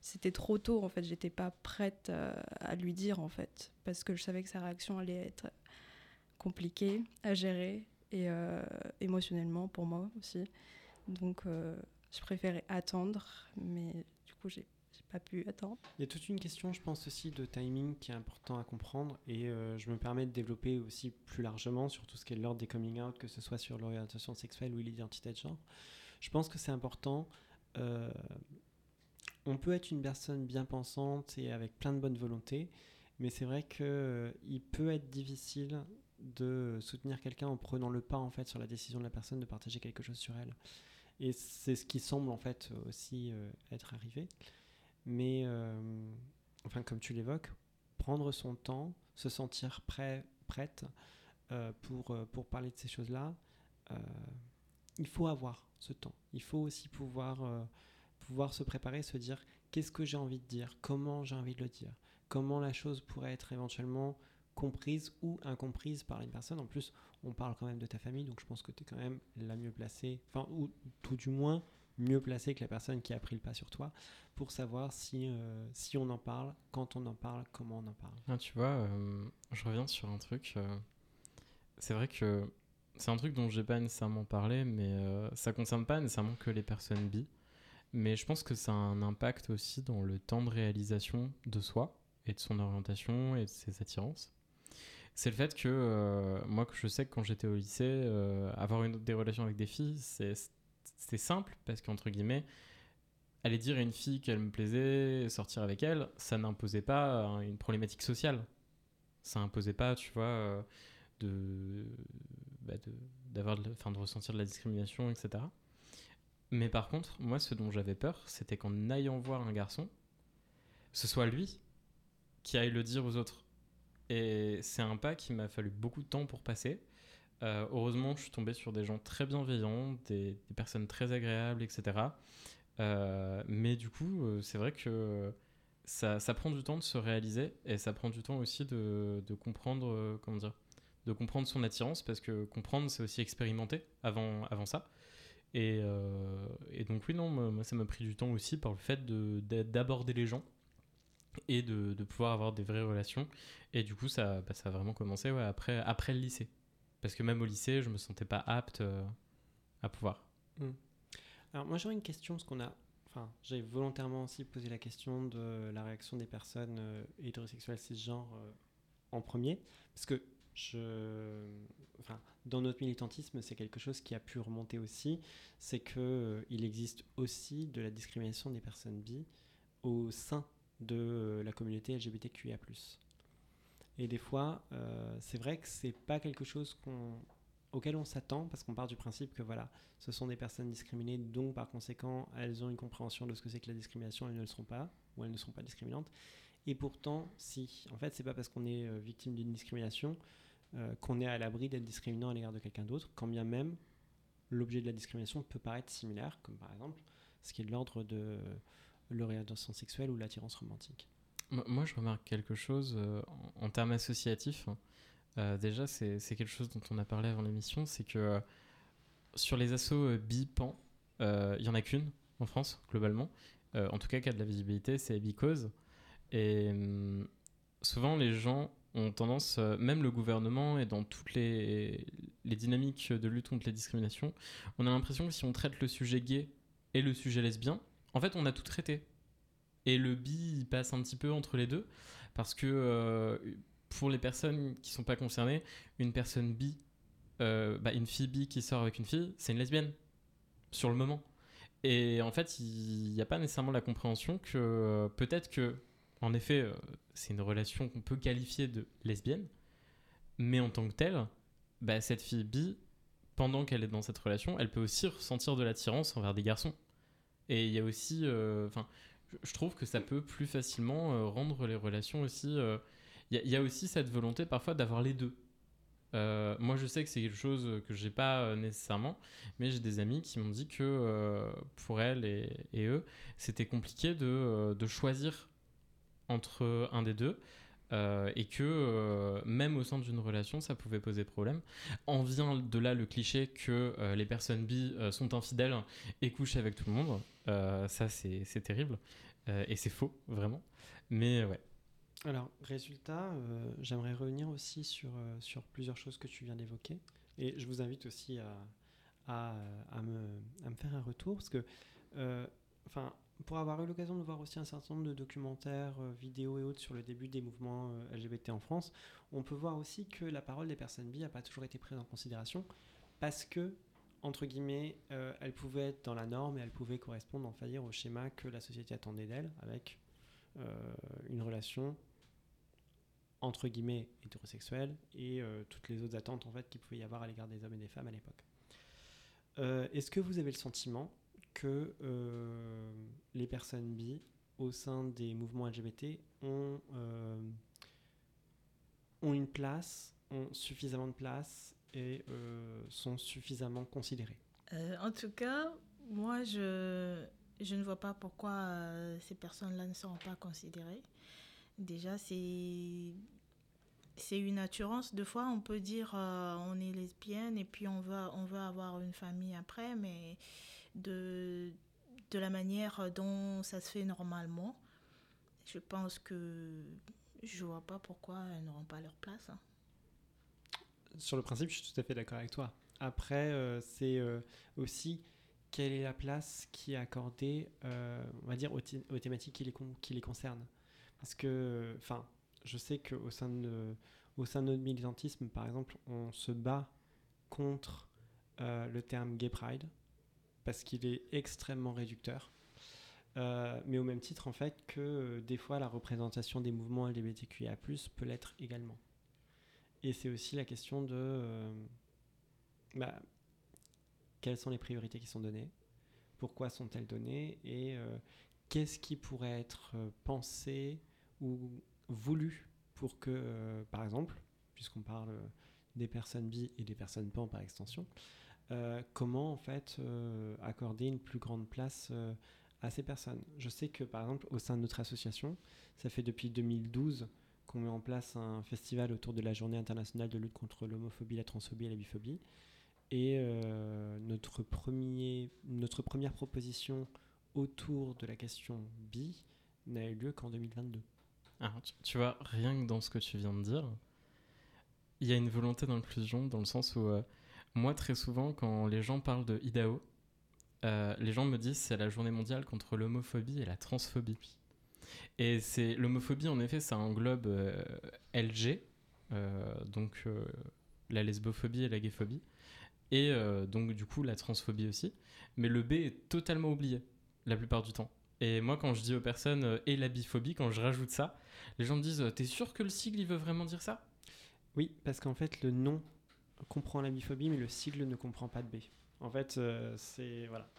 C'était trop tôt, en fait, j'étais pas prête à lui dire, en fait, parce que je savais que sa réaction allait être compliquée à gérer et émotionnellement pour moi aussi. Donc, je préférais attendre, mais du coup, j'ai pas pu attendre.
Il y a toute une question, je pense aussi, de timing qui est important à comprendre et euh, je me permets de développer aussi plus largement sur tout ce qui est l'ordre des coming out, que ce soit sur l'orientation sexuelle ou l'identité de genre. Je pense que c'est important. euh, on peut être une personne bien pensante et avec plein de bonne volonté, mais c'est vrai que euh, peut être difficile de soutenir quelqu'un en prenant le pas en fait sur la décision de la personne de partager quelque chose sur elle. Et c'est ce qui semble en fait aussi euh, être arrivé. Mais, euh, enfin, comme tu l'évoques, prendre son temps, se sentir prêt, prête euh, pour, pour parler de ces choses-là, il faut avoir ce temps. Il faut aussi pouvoir, pouvoir se préparer, se dire qu'est-ce que j'ai envie de dire, comment j'ai envie de le dire, comment la chose pourrait être éventuellement comprise ou incomprise par une personne. En plus, on parle quand même de ta famille, donc je pense que tu es quand même la mieux placée, enfin, ou tout du moins mieux placée que la personne qui a pris le pas sur toi pour savoir si, euh, si on en parle, quand on en parle, comment on en parle.
Ah, tu vois, euh, je reviens sur un truc. euh, c'est vrai que c'est un truc dont j'ai pas nécessairement parlé, mais ça concerne pas nécessairement que les personnes bi. Mais je pense que ça a un impact aussi dans le temps de réalisation de soi et de son orientation et de ses attirances. C'est le fait que euh, moi, je sais que quand j'étais au lycée, euh, avoir des relations avec des filles, c'était simple parce qu'entre guillemets, aller dire à une fille qu'elle me plaisait, sortir avec elle, ça n'imposait pas euh, une problématique sociale. Ça imposait pas, tu vois, euh, de, bah, de ressentir de la discrimination, etc. Mais par contre, moi, ce dont j'avais peur, c'était qu'en allant voir un garçon, ce soit lui qui aille le dire aux autres. Et c'est un pas qui m'a fallu beaucoup de temps pour passer. Euh, heureusement, je suis tombé sur des gens très bienveillants, des, personnes très agréables, etc. Euh, mais du coup, euh, c'est vrai que ça, prend du temps de se réaliser et ça prend du temps aussi de, comprendre, comment dire, de comprendre son attirance parce que comprendre, c'est aussi expérimenter avant, avant ça. Et, et donc, oui, non, moi, ça m'a pris du temps aussi par le fait de- d'a- d'aborder les gens et de, pouvoir avoir des vraies relations. Et du coup, ça, bah, ça a vraiment commencé après, après le lycée. Parce que même au lycée, je me sentais pas apte euh, à pouvoir.
Alors moi j'aurais une question, parce qu'on a, enfin j'ai volontairement aussi posé la question de la réaction des personnes euh, hétérosexuelles cisgenres euh, en premier, parce que je, enfin dans notre militantisme c'est quelque chose qui a pu remonter aussi, c'est que euh, il existe aussi de la discrimination des personnes bi au sein de euh, la communauté LGBTQIA+. Et des fois, euh, c'est vrai que c'est pas quelque chose qu'on auquel on s'attend parce qu'on part du principe que voilà, ce sont des personnes discriminées, donc par conséquent, elles ont une compréhension de ce que c'est que la discrimination, elles ne le sont pas, ou elles ne sont pas discriminantes. Et pourtant, si. En fait, c'est pas parce qu'on est euh, victime d'une discrimination qu'on est à l'abri d'être discriminant à l'égard de quelqu'un d'autre, quand bien même l'objet de la discrimination peut paraître similaire, comme par exemple ce qui est de l'ordre de l'orientation sexuelle ou l'attirance romantique?
Moi, je remarque quelque chose euh, en, termes associatifs. Euh, déjà, c'est quelque chose dont on a parlé avant l'émission, c'est que euh, sur les assos bi-pan, il y en a qu'une en France, globalement. En tout cas, qui a de la visibilité, c'est Bicause. Et hum, souvent, les gens ont tendance, même le gouvernement et dans toutes les, les dynamiques de lutte contre les discriminations, on a l'impression que si on traite le sujet gay et le sujet lesbien, en fait, on a tout traité. Et le bi, il passe un petit peu entre les deux, parce que euh, pour les personnes qui sont pas concernées, une personne bi, euh, bah, une fille bi qui sort avec une fille, c'est une lesbienne, sur le moment. Et en fait, il n'y a pas nécessairement la compréhension que euh, peut-être que, en effet, c'est une relation qu'on peut qualifier de lesbienne, mais en tant que telle, bah, cette fille bi, pendant qu'elle est dans cette relation, elle peut aussi ressentir de l'attirance envers des garçons. Et il y a aussi, euh, enfin, je- trouve que ça peut plus facilement euh, rendre les relations aussi. euh, Il y, a- aussi cette volonté parfois d'avoir les deux. Moi, je sais que c'est quelque chose que j'ai pas nécessairement, mais j'ai des amis qui m'ont dit que pour elles et, et eux, c'était compliqué de, de choisir entre un des deux. Euh, et que euh, même au sein d'une relation, ça pouvait poser problème. En vient de là le cliché que euh, les personnes bi sont infidèles et couchent avec tout le monde. Ça, c'est terrible. Et c'est faux, vraiment. Mais ouais.
Alors, résultat, j'aimerais revenir aussi sur, sur plusieurs choses que tu viens d'évoquer. Et je vous invite aussi à, à, à me, à me faire un retour, parce que, enfin, pour avoir eu l'occasion de voir aussi un certain nombre de documentaires, euh, vidéos et autres sur le début des mouvements euh, LGBT en France, on peut voir aussi que la parole des personnes bi n'a pas toujours été prise en considération, parce que, entre guillemets, euh, elle pouvait être dans la norme et elle pouvait correspondre, dire, au schéma que la société attendait d'elle, avec une relation entre guillemets hétérosexuelle et toutes les autres attentes en fait qu'il pouvait y avoir à l'égard des hommes et des femmes à l'époque. Est-ce que vous avez le sentiment que euh, les personnes bi au sein des mouvements LGBT ont, euh, ont une place, ont suffisamment de place et euh, sont suffisamment considérées
en tout cas, moi, je, je ne vois pas pourquoi ces personnes-là ne seront pas considérées. Déjà, c'est c'est une assurance. Deux fois, on peut dire euh, on est lesbienne et puis on veut, on veut avoir une famille après, mais de, de la manière dont ça se fait normalement, je pense que je vois pas pourquoi elles n'auront pas leur place. hein.
Sur le principe, je suis tout à fait d'accord avec toi. Après, euh, c'est euh, aussi quelle est la place qui est accordée, euh, on va dire, aux, thé- aux thématiques qui les, qui les concernent. Parce que, enfin, je sais qu'au sein de, au sein de notre militantisme, par exemple, on se bat contre le terme gay pride parce qu'il est extrêmement réducteur. Euh, mais au même titre, en fait, que euh, des fois, la représentation des mouvements LGBTQIA+, peut l'être également. Et c'est aussi la question de euh, bah, quelles sont les priorités qui sont données, pourquoi sont-elles données, et euh, qu'est-ce qui pourrait être pensé ou voulu pour que, par exemple, puisqu'on parle des personnes bi et des personnes pan par extension, comment en fait euh, accorder une plus grande place euh, à ces personnes? Je sais que par exemple au sein de notre association, ça fait depuis 2012 qu'on met en place un festival autour de la journée internationale de lutte contre l'homophobie, la transphobie et la biphobie. Et euh, notre, premier, notre première proposition autour de la question bi n'a eu lieu qu'en 2022.
Alors, tu, vois, rien que dans ce que tu viens de dire, il y a une volonté d'inclusion dans le sens où, euh, moi, très souvent, quand les gens parlent de IDAO, euh, les gens me disent c'est la journée mondiale contre l'homophobie et la transphobie. Et c'est l'homophobie, en effet, ça englobe euh, LG, euh, donc euh, la lesbophobie et la gayphobie, et donc du coup la transphobie aussi. Mais le B est totalement oublié la plupart du temps. Et moi, quand je dis aux personnes et la biphobie, quand je rajoute ça, les gens me disent T'es sûr que le sigle il veut vraiment dire ça?
Oui, parce qu'en fait, le nom comprend la biphobie, mais le sigle ne comprend pas de B. En fait, euh, c'est. Voilà.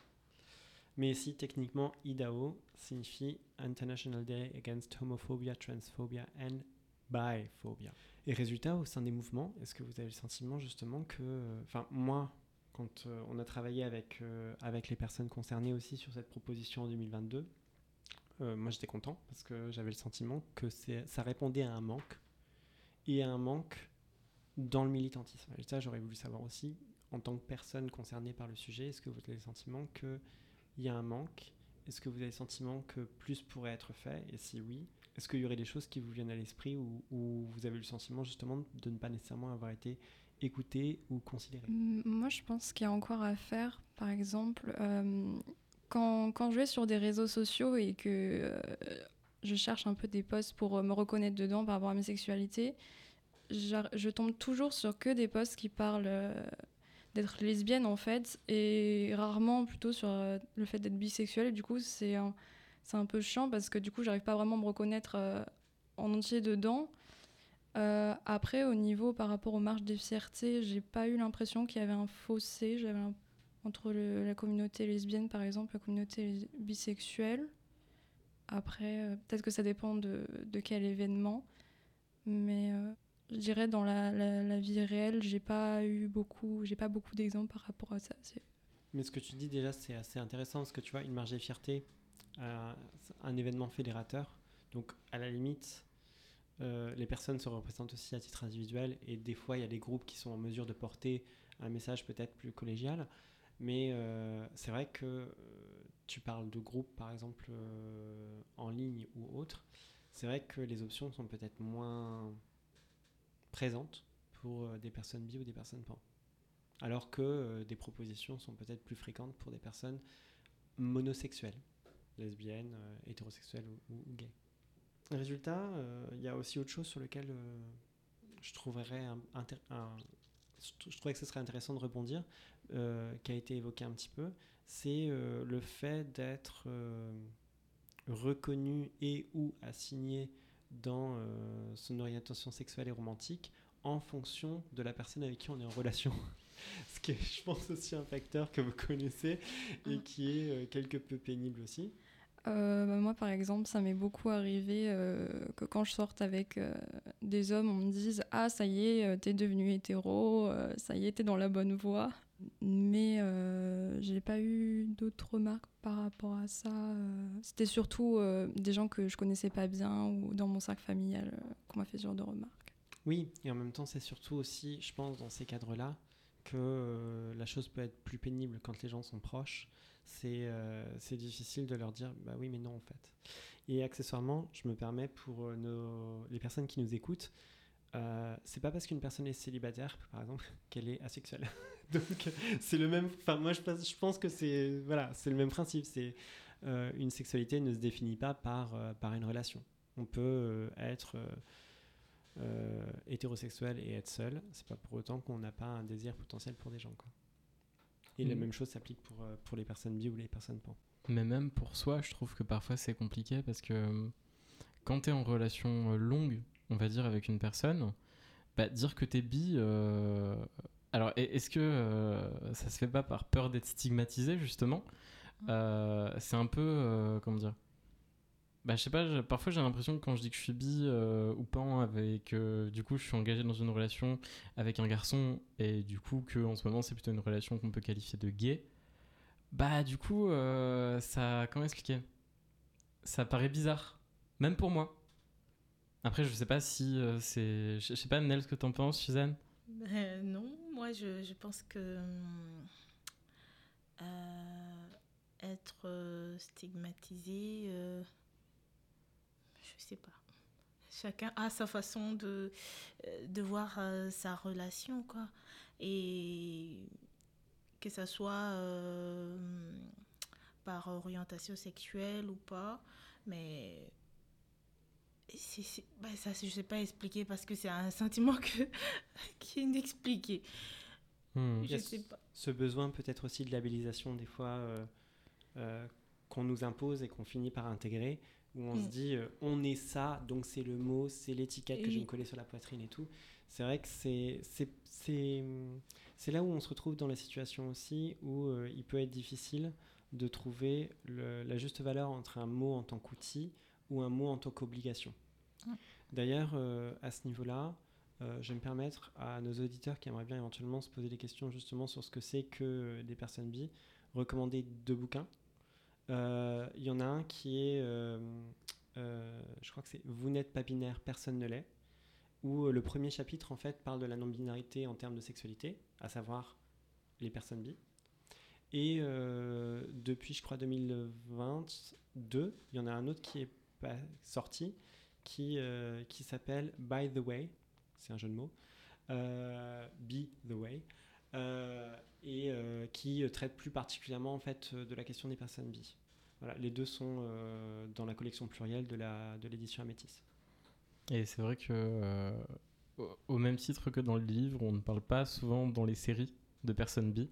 Mais si, techniquement, IDAO signifie International Day Against Homophobia, Transphobia and Biphobia. Et résultat, au sein des mouvements, est-ce que vous avez le sentiment justement que. euh, Enfin, moi, quand euh, on a travaillé avec, avec les personnes concernées aussi sur cette proposition en 2022, euh, moi j'étais content parce que j'avais le sentiment que ça répondait à un manque et à un manque dans le militantisme. Ça, j'aurais voulu savoir aussi, en tant que personne concernée par le sujet, est-ce que vous avez le sentiment qu'il y a un manque? Est-ce que vous avez le sentiment que plus pourrait être fait? Et si oui, est-ce qu'il y aurait des choses qui vous viennent à l'esprit où, où vous avez le sentiment justement de ne pas nécessairement avoir été écouté ou considéré?
Moi, je pense qu'il y a encore à faire. Par exemple, euh, quand, quand je vais sur des réseaux sociaux et que euh, je cherche un peu des posts pour euh, me reconnaître dedans par rapport à mes sexualités, je tombe toujours sur que des posts qui parlent euh, d'être lesbienne en fait et rarement plutôt sur euh, le fait d'être bisexuelle. Et du coup, c'est un, un peu chiant parce que du coup, j'arrive pas vraiment à me reconnaître euh, en entier dedans. Après, au niveau par rapport aux marches des fiertés, j'ai pas eu l'impression qu'il y avait un fossé entre la communauté lesbienne, par exemple, la communauté bisexuelle. Après, peut-être que ça dépend de, quel événement. Mais je dirais dans la, la- vie réelle, j'ai pas eu beaucoup, j'ai pas beaucoup d'exemples par rapport à ça.
Mais ce que tu dis déjà, c'est assez intéressant parce que tu vois, une marge des fiertés, euh, un événement fédérateur. Donc, à la limite, euh, les personnes se représentent aussi à titre individuel et des fois, il y a des groupes qui sont en mesure de porter un message peut-être plus collégial. Mais euh, c'est vrai que tu parles de groupes, par exemple, en ligne ou autre. C'est vrai que les options sont peut-être moins présentes pour euh, des personnes bi ou des personnes pan. Alors que euh, des propositions sont peut-être plus fréquentes pour des personnes monosexuelles, lesbiennes, euh, hétérosexuelles ou, ou- gays. Résultat, il y a aussi autre chose sur lequel je trouverais je trouvais que ce serait intéressant de rebondir, qui a été évoqué un petit peu, c'est le fait d'être reconnu et ou assigné dans euh, son orientation sexuelle et romantique en fonction de la personne avec qui on est en relation. Ce qui est, je pense, aussi un facteur que vous connaissez et qui est euh, quelque peu pénible aussi.
Euh, bah, moi, par exemple, ça m'est beaucoup arrivé euh, que quand je sorte avec euh, des hommes, on me dise Ah, ça y est, t'es devenu hétéro, ça y est, t'es dans la bonne voie. Mais euh, j'ai pas eu d'autres remarques par rapport à ça. euh. C'était surtout euh, des gens que je connaissais pas bien ou dans mon cercle familial euh, qu'on m'a fait ce genre de remarques.
Oui, et en même temps, c'est surtout aussi, je pense, dans ces cadres-là, que la chose peut être plus pénible quand les gens sont proches. C'est c'est difficile de leur dire, bah oui, mais non, en fait. Et accessoirement, je me permets pour nos, les personnes qui nous écoutent, c'est pas parce qu'une personne est célibataire, par exemple, qu'elle est asexuelle. Donc, c'est le même. Enfin, moi, je pense, je pense que c'est voilà, c'est le même principe. C'est euh, une sexualité ne se définit pas par euh, par une relation. On peut euh, être hétérosexuel et être seul, c'est pas pour autant qu'on n'a pas un désir potentiel pour des gens. Quoi. Et la
Mhm.
même chose s'applique pour, pour les personnes bi ou les personnes pan.
Mais même pour soi, je trouve que parfois c'est compliqué parce que quand tu es en relation longue, on va dire, avec une personne, bah, dire que t'es bi. euh, Alors, est-ce que euh, ça se fait pas par peur d'être stigmatisé, justement? Euh, C'est un peu. euh, comment dire? Bah, je sais pas, parfois j'ai l'impression que quand je dis que je suis bi euh, ou pan, avec, euh, du coup je suis engagé dans une relation avec un garçon et du coup que en ce moment c'est plutôt une relation qu'on peut qualifier de gay, bah du coup euh, ça, comment expliquer? Ça paraît bizarre, même pour moi. Après je sais pas si euh, c'est, je sais pas Nel ce que t'en penses Suzanne?
Ben, non, moi je, je pense que hum, euh, être euh, stigmatisé, euh, je sais pas. Chacun a sa façon de, euh, de voir sa relation, quoi. Et que ça soit par orientation sexuelle ou pas, mais c'est, c'est- bah, ça, je sais pas expliquer parce que c'est un sentiment que, qui est inexpliqué.
Hmm.
Je
Yes.
sais pas.
Ce besoin peut-être aussi de labellisation des fois euh, euh, qu'on nous impose et qu'on finit par intégrer, où on
Mm.
se dit euh, on est ça, donc c'est le mot, c'est l'étiquette que je vais me coller sur la poitrine et tout. C'est vrai que c'est c'est- c'est c'est là où on se retrouve dans la situation aussi où euh, il peut être difficile de trouver le- la juste valeur entre un mot en tant qu'outil ou un mot en tant qu'obligation. D'ailleurs, euh, à ce niveau-là, euh, je vais me permettre à nos auditeurs qui aimeraient bien éventuellement se poser des questions justement sur ce que c'est que euh, des personnes bi, recommander deux bouquins. Euh, Il y en a un qui est, je crois que c'est Vous n'êtes pas binaire, personne ne l'est, où le premier chapitre en fait parle de la non-binarité en termes de sexualité, à savoir les personnes bi. Et euh, depuis, je crois, 2022, il y en a un autre qui est pas sorti, qui, euh, qui s'appelle By the Way, c'est un jeu de mots, euh, Be the Way, euh, et qui traite plus particulièrement en fait de la question des personnes bi. Voilà, les deux sont dans la collection plurielle de la de l'édition Amétis.
Et c'est vrai que, au même titre que dans le livre, on ne parle pas souvent dans les séries de personnes bi.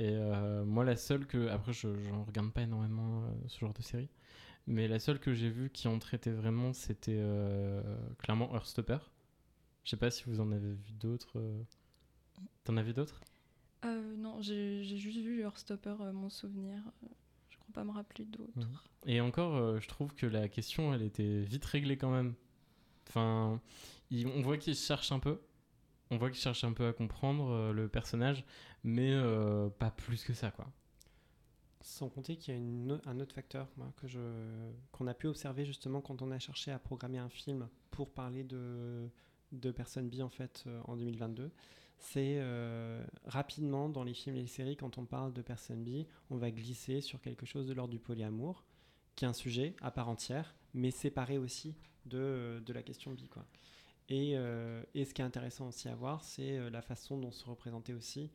Et euh, moi, la seule que. Après, je ne regarde pas énormément euh, ce genre de série. Mais la seule que j'ai vue qui en traitait vraiment, c'était euh, clairement Heartstopper. Je sais pas si vous en avez vu d'autres. T'en as vu d'autres?
Euh, non, j'ai juste vu Heartstopper, euh, mon souvenir. Je crois pas me rappeler d'autres.
Mhm. Et encore, je trouve que la question, elle était vite réglée quand même. Enfin, il- on voit qu'il cherche un peu. On voit qu'il cherche un peu à comprendre le personnage, mais euh, pas plus que ça, quoi.
Sans compter qu'il y a un autre facteur que je qu'on a pu observer justement quand on a cherché à programmer un film pour parler de, de personnes bi en fait euh, en 2022. C'est euh, rapidement dans les films et les séries, quand on parle de personnes bi, on va glisser sur quelque chose de l'ordre du polyamour, qui est un sujet à part entière, mais séparé aussi de, de la question bi. Quoi. Et, et ce qui est intéressant aussi à voir, c'est la façon dont se représentaient aussi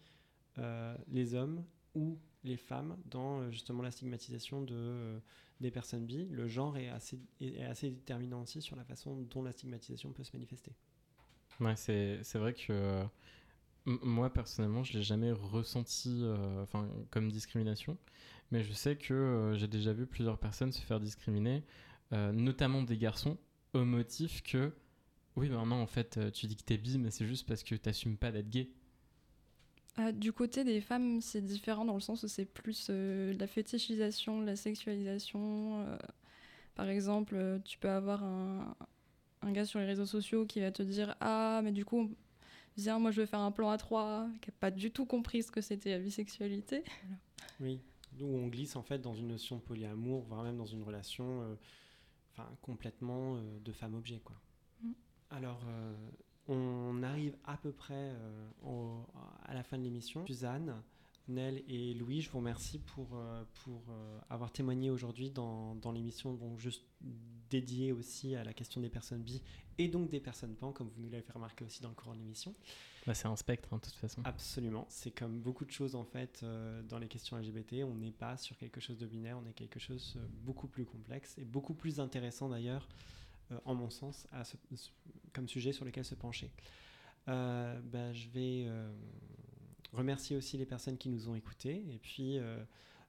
les hommes ou les femmes dans euh, justement la stigmatisation de, euh, des personnes bi. Le genre est assez, est, assez déterminant aussi sur la façon dont la stigmatisation peut se manifester.
Ouais, c'est c'est vrai que euh, moi, personnellement, je l'ai jamais ressenti euh, comme discrimination, mais je sais que euh, j'ai déjà vu plusieurs personnes se faire discriminer, euh, notamment des garçons, au motif que oui, ben non, en fait, euh, tu dis que t'es bi, mais c'est juste parce que t'assumes pas d'être gay.
Euh, du côté des femmes, c'est différent dans le sens où c'est plus euh, la fétichisation, la sexualisation. euh, par exemple, euh, tu peux avoir un, un gars sur les réseaux sociaux qui va te dire Ah, mais du coup, viens, moi je veux faire un plan à trois, qui n'a pas du tout compris ce que c'était la bisexualité.
Oui, où on glisse en fait dans une notion de polyamour, voire même dans une relation euh, enfin, complètement euh, de femme-objet. quoi.
Mm.
Alors, euh, on arrive à peu près euh, au- à la fin de l'émission. Suzanne, Nel et Louis, je vous remercie pour, euh, pour euh, avoir témoigné aujourd'hui dans, dans l'émission juste dédiée aussi à la question des personnes bi et donc des personnes pan, comme vous nous l'avez fait remarquer aussi dans le courant de l'émission.
Bah, c'est un spectre, hein, de toute façon.
Absolument, c'est comme beaucoup de choses en fait euh, dans les questions LGBT, on n'est pas sur quelque chose de binaire, on est quelque chose euh, beaucoup plus complexe et beaucoup plus intéressant d'ailleurs, en mon sens, à ce- ce- comme sujet sur lequel se pencher. Euh, bah, je vais euh, remercier aussi les personnes qui nous ont écoutés et puis euh,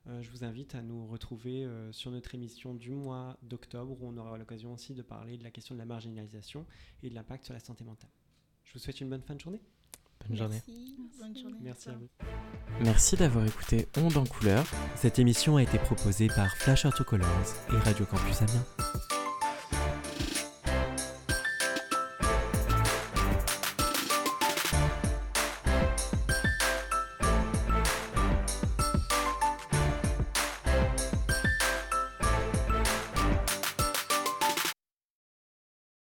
euh, je vous invite à nous retrouver euh, sur notre émission du mois d'octobre où on aura l'occasion aussi de parler de la question de la marginalisation et de l'impact sur la santé mentale. Je vous souhaite une bonne fin de journée.
Bonne journée.
Merci. Bonne journée.
Merci à vous.
Merci d'avoir écouté Onde en couleur. Cette émission a été proposée par Flash Colors et Radio Campus Amiens.